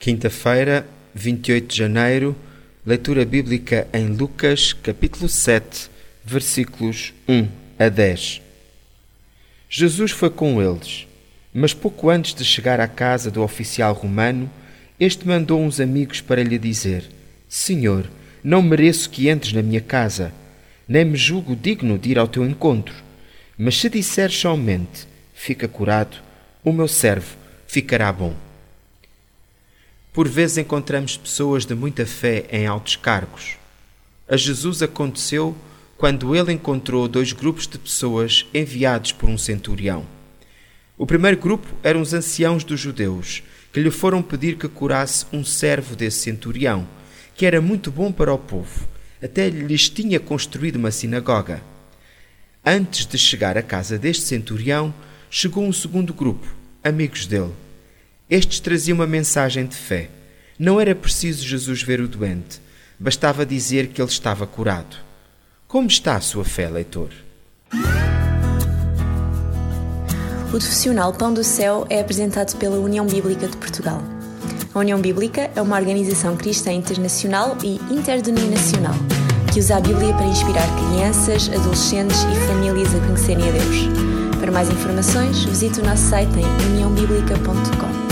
Quinta-feira, 28 de janeiro, leitura bíblica em Lucas, capítulo 7, versículos 1 a 10. Jesus foi com eles, mas pouco antes de chegar à casa do oficial romano, este mandou uns amigos para lhe dizer: Senhor, não mereço que entres na minha casa, nem me julgo digno de ir ao teu encontro. Mas se disseres somente, fica curado, o meu servo ficará bom. Por vezes encontramos pessoas de muita fé em altos cargos. A Jesus aconteceu quando ele encontrou dois grupos de pessoas enviados por um centurião. O primeiro grupo eram os anciãos dos judeus, que lhe foram pedir que curasse um servo desse centurião, que era muito bom para o povo, até lhes tinha construído uma sinagoga. Antes de chegar à casa deste centurião, chegou um segundo grupo, amigos dele. Estes traziam uma mensagem de fé. Não era preciso Jesus ver o doente, bastava dizer que ele estava curado. Como está a sua fé, leitor? O profissional Pão do Céu é apresentado pela União Bíblica de Portugal. A União Bíblica é uma organização cristã internacional e interdenominacional que usa a Bíblia para inspirar crianças, adolescentes e famílias a conhecerem a Deus. Para mais informações, visite o nosso site em uniãobíblica.com.